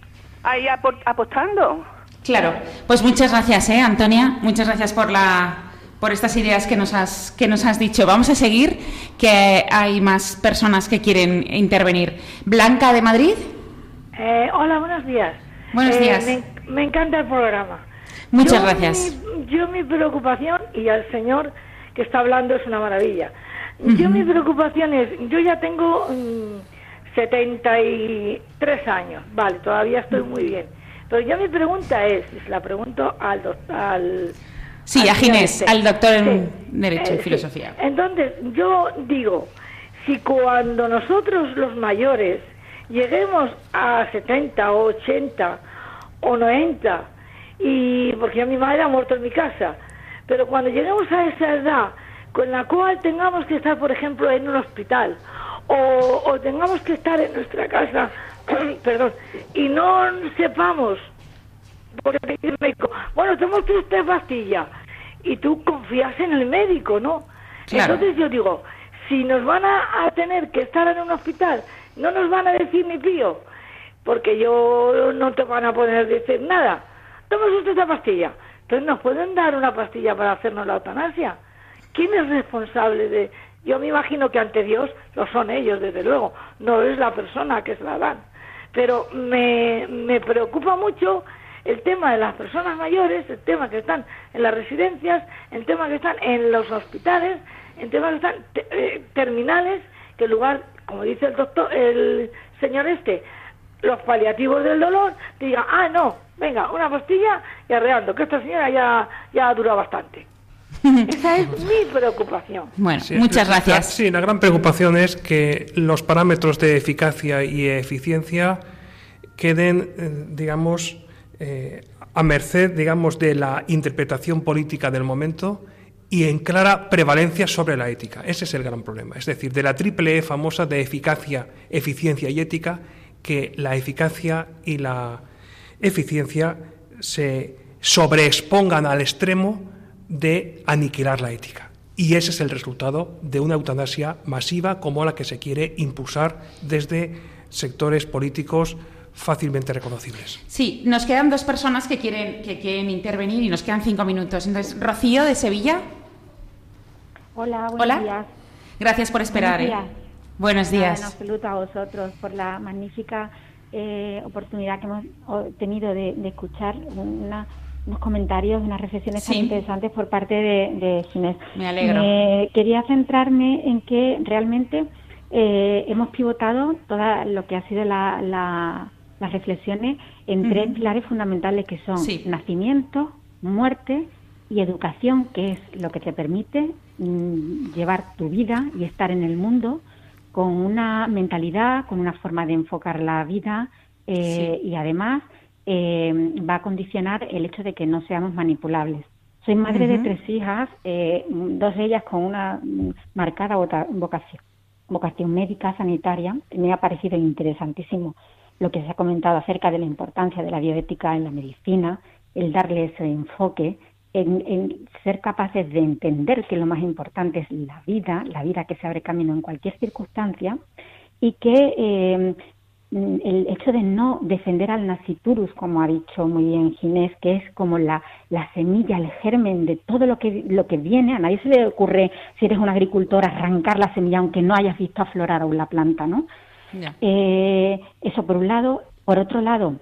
ahí apo- apostando. claro. Pues muchas gracias, ¿eh, Antonia? Muchas gracias por la por estas ideas que nos has que nos has dicho. Vamos a seguir, que hay más personas que quieren intervenir. Blanca de Madrid. Eh, hola, buenos días. Buenos Eh, días. Me, me encanta el programa. Muchas Yo, gracias. Mi, yo mi preocupación, y al señor que está hablando es una maravilla. Yo mi preocupación es, yo ya tengo mm, 73 años, vale, todavía estoy muy bien. Pero yo mi pregunta es, y se la pregunto al al... Sí, a Ginés, al doctor en Sí. Derecho y Eh, sí. Filosofía. Entonces, yo digo, si cuando nosotros los mayores lleguemos a 70 o 80 o 90, y porque ya mi madre ha muerto en mi casa, pero cuando lleguemos a esa edad con la cual tengamos que estar, por ejemplo, en un hospital, o, o tengamos que estar en nuestra casa, perdón, y no sepamos dice el médico, bueno, toma usted esta pastilla. Y tú confías en el médico, ¿no? Claro. Entonces yo digo, si nos van a, a tener que estar en un hospital, no nos van a decir ni pío, porque yo no te van a poder decir nada. Toma usted esta pastilla. Entonces nos pueden dar una pastilla para hacernos la eutanasia. ¿Quién es responsable de...? Yo me imagino que ante Dios lo son ellos, desde luego. No es la persona que se la dan. Pero me, me preocupa mucho el tema de las personas mayores, el tema que están en las residencias, el tema que están en los hospitales, el tema que están te- eh, terminales, que en lugar, como dice el doctor, el señor este, los paliativos del dolor, te digan, ah, no, venga, una pastilla y arreando, que esta señora ya, ya dura bastante. Esa es mi preocupación. Bueno, Sí, muchas la- gracias. Sí, la gran preocupación es que los parámetros de eficacia y eficiencia queden, eh, digamos, eh, a merced, digamos, de la interpretación política del momento y en clara prevalencia sobre la ética. Ese es el gran problema. Es decir, de la triple E famosa de eficacia, eficiencia y ética, que la eficacia y la eficiencia se sobreexpongan al extremo de aniquilar la ética. Y ese es el resultado de una eutanasia masiva como la que se quiere impulsar desde sectores políticos fácilmente reconocibles. Sí, nos quedan dos personas que quieren, que quieren intervenir y nos quedan cinco minutos. Entonces, Rocío de Sevilla. Hola, buenos Hola. días. Gracias por esperar. Buenos ¿eh? días. Buenos Nada, días. En absoluto a vosotros por la magnífica eh, oportunidad que hemos tenido de, de escuchar una- unos comentarios, unas reflexiones tan Sí. interesantes por parte de, de Ginés. Me alegro. Me- quería centrarme en que realmente eh, hemos pivotado todo lo que ha sido la- la- las reflexiones en tres pilares fundamentales que son Sí. nacimiento, muerte y educación, que es lo que te permite mm, llevar tu vida y estar en el mundo con una mentalidad, con una forma de enfocar la vida eh, y además eh, va a condicionar el hecho de que no seamos manipulables. Soy madre de tres hijas, eh, dos de ellas con una mm, marcada vocación, vocación médica, sanitaria. Me ha parecido interesantísimo lo que se ha comentado acerca de la importancia de la bioética en la medicina, el darle ese enfoque, en, ser capaces de entender que lo más importante es la vida, la vida que se abre camino en cualquier circunstancia, y que eh, el hecho de no defender al naciturus, como ha dicho muy bien Ginés, que es como la, la semilla, el germen de todo lo que, lo que viene, a nadie se le ocurre, si eres un agricultor, arrancar la semilla aunque no hayas visto aflorar aún la planta, ¿no? Eh, eso por un lado. Por otro lado,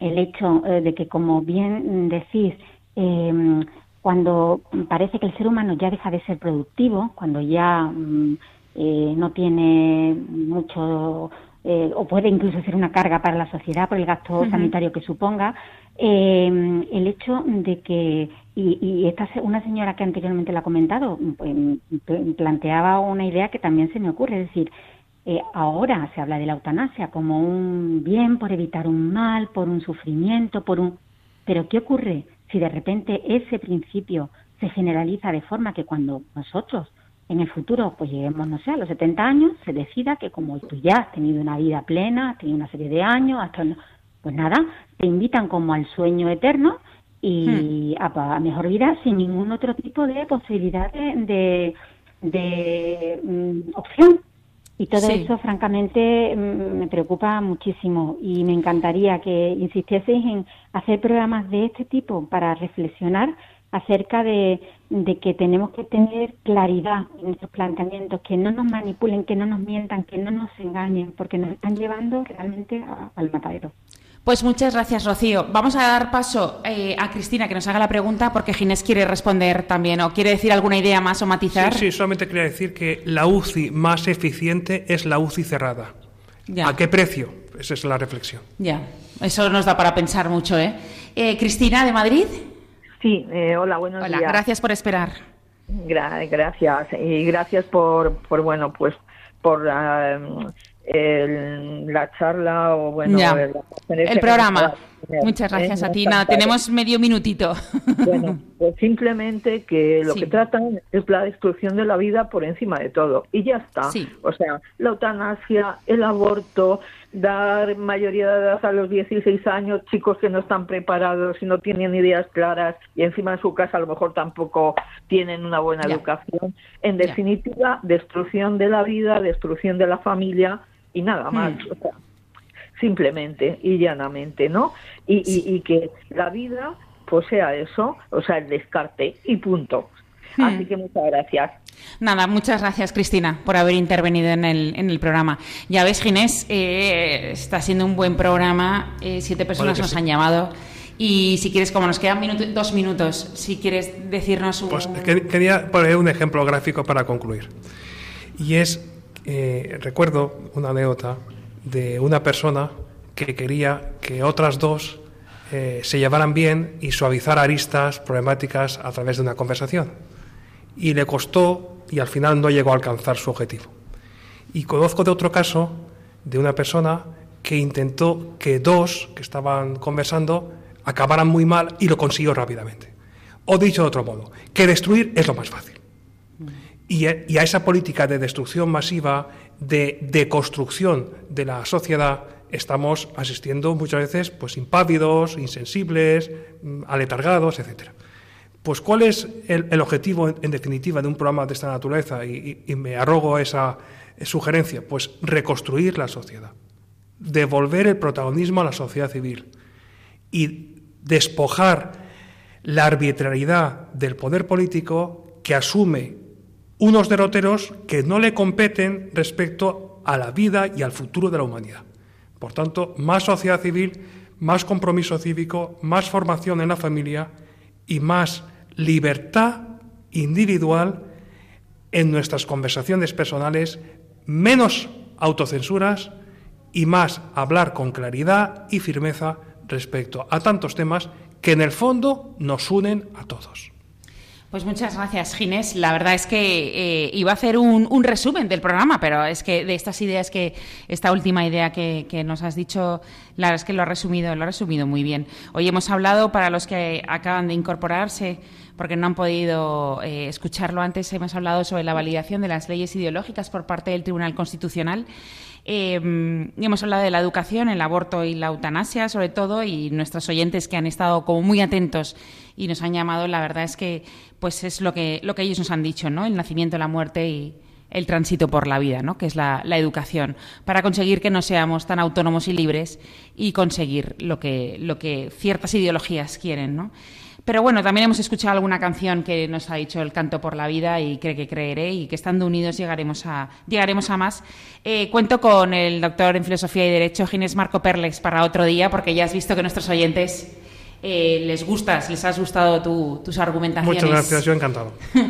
el hecho eh, de que, como bien decís, eh, cuando parece que el ser humano ya deja de ser productivo, cuando ya mm, eh, no tiene mucho eh, o puede incluso ser una carga para la sociedad por el gasto sanitario que suponga, eh, el hecho de que, y, y esta una señora que anteriormente la ha comentado, pues, pl- planteaba una idea que también se me ocurre, es decir, eh, ahora se habla de la eutanasia como un bien por evitar un mal, por un sufrimiento, por un... Pero ¿qué ocurre si de repente ese principio se generaliza de forma que cuando nosotros en el futuro, pues lleguemos, no sé, a los 70 años, se decida que como tú ya has tenido una vida plena, has tenido una serie de años, hasta pues nada, te invitan como al sueño eterno y a, a mejor vida sin ningún otro tipo de posibilidad de, de, de, mm, opción. Y todo Sí. eso, francamente, mm, me preocupa muchísimo y me encantaría que insistieseis en hacer programas de este tipo para reflexionar acerca de, de que tenemos que tener claridad en nuestros planteamientos, que no nos manipulen, que no nos mientan, que no nos engañen, porque nos están llevando realmente a- al matadero. Pues muchas gracias, Rocío. Vamos a dar paso eh, a Cristina que nos haga la pregunta porque Ginés quiere responder también o quiere decir alguna idea más o matizar. Sí, sí, solamente quería decir que la UCI más eficiente es la UCI cerrada. Ya. ¿A qué precio? Esa es la reflexión. Ya, eso nos da para pensar mucho, ¿eh? Eh, Cristina, de Madrid. Sí, eh, hola, buenos Hola, días. gracias por esperar. Gra- gracias y gracias por, por bueno, pues por ah, el- la charla o bueno, Ya. el, programa. tener, Muchas gracias a ti. Nada, tenemos medio minutito. Bueno, pues simplemente que lo Sí. que tratan es la destrucción de la vida por encima de todo. Y ya está. Sí. O sea, la eutanasia, el aborto, dar mayoría de edad a los 16 años, chicos que no están preparados y no tienen ideas claras y encima en su casa a lo mejor tampoco tienen una buena Ya. educación. En Ya. definitiva, destrucción de la vida, destrucción de la familia y nada más. Hmm. O sea, simplemente y llanamente, ¿no? Y, y, y que la vida pues sea eso, o sea, el descarte y punto. Hmm. Así que muchas gracias. Nada, muchas gracias, Cristina, por haber intervenido en el, en el programa. Ya ves, Ginés, eh, está siendo un buen programa. eh, siete personas nos sí. han llamado. Y si quieres, como nos quedan minuto- dos minutos, si quieres decirnos un... Pues que- quería poner un ejemplo gráfico para concluir. Y es, eh, recuerdo una anécdota de una persona que quería que otras dos eh, se llevaran bien y suavizar aristas problemáticas a través de una conversación. Y le costó y al final no llegó a alcanzar su objetivo. Y conozco de otro caso de una persona que intentó que dos que estaban conversando acabaran muy mal y lo consiguió rápidamente. O dicho de otro modo, que destruir es lo más fácil. Y a, esa política de destrucción masiva, de deconstrucción de la sociedad, estamos asistiendo muchas veces pues impávidos, insensibles, mm, aletargados, etcétera. Pues ¿cuál es el, objetivo, en, definitiva, de un programa de esta naturaleza? Y, y- me arrogo esa sugerencia. Pues reconstruir la sociedad, devolver el protagonismo a la sociedad civil y despojar la arbitrariedad del poder político que asume unos derroteros que no le competen respecto a la vida y al futuro de la humanidad. Por tanto, más sociedad civil, más compromiso cívico, más formación en la familia y más libertad individual en nuestras conversaciones personales, menos autocensuras y más hablar con claridad y firmeza respecto a tantos temas que en el fondo nos unen a todos. Pues muchas gracias, Ginés. La verdad es que eh, iba a hacer un, resumen del programa, pero es que de estas ideas que, esta última idea que, nos has dicho, la verdad es que lo ha resumido, lo ha resumido muy bien. Hoy hemos hablado, para los que acaban de incorporarse, porque no han podido eh, escucharlo antes, hemos hablado sobre la validación de las leyes ideológicas por parte del Tribunal Constitucional. Eh, hemos hablado de la educación, el aborto y la eutanasia, sobre todo, y nuestros oyentes que han estado como muy atentos y nos han llamado, la verdad es que pues es lo que, lo que ellos nos han dicho, ¿no? El nacimiento, la muerte y el tránsito por la vida, ¿no? que es la, la educación, para conseguir que no seamos tan autónomos y libres y conseguir lo que, lo que ciertas ideologías quieren. ¿no? Pero bueno, también hemos escuchado alguna canción que nos ha dicho el canto por la vida y cree que creeré y que estando unidos llegaremos a, llegaremos a más. Eh, cuento con el doctor en Filosofía y Derecho, Ginés Marco Perlex, para otro día, porque ya has visto que nuestros oyentes eh, les gustas, les has gustado tu- tus argumentaciones. Muchas gracias, yo encantado.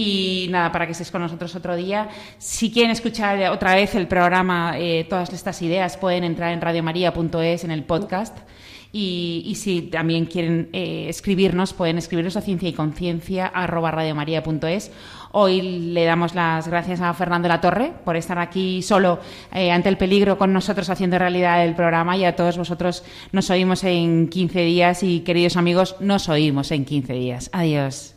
Y nada, para que estés con nosotros otro día. Si quieren escuchar otra vez el programa, eh, todas estas ideas, pueden entrar en radiomaria.es en el podcast. Y, y si también quieren eh, escribirnos, pueden escribirnos a ciencia y conciencia. Hoy le damos las gracias a Fernando Latorre por estar aquí solo eh, ante el peligro con nosotros haciendo realidad el programa y a todos vosotros nos oímos en 15 días y queridos amigos, nos oímos en 15 días. Adiós.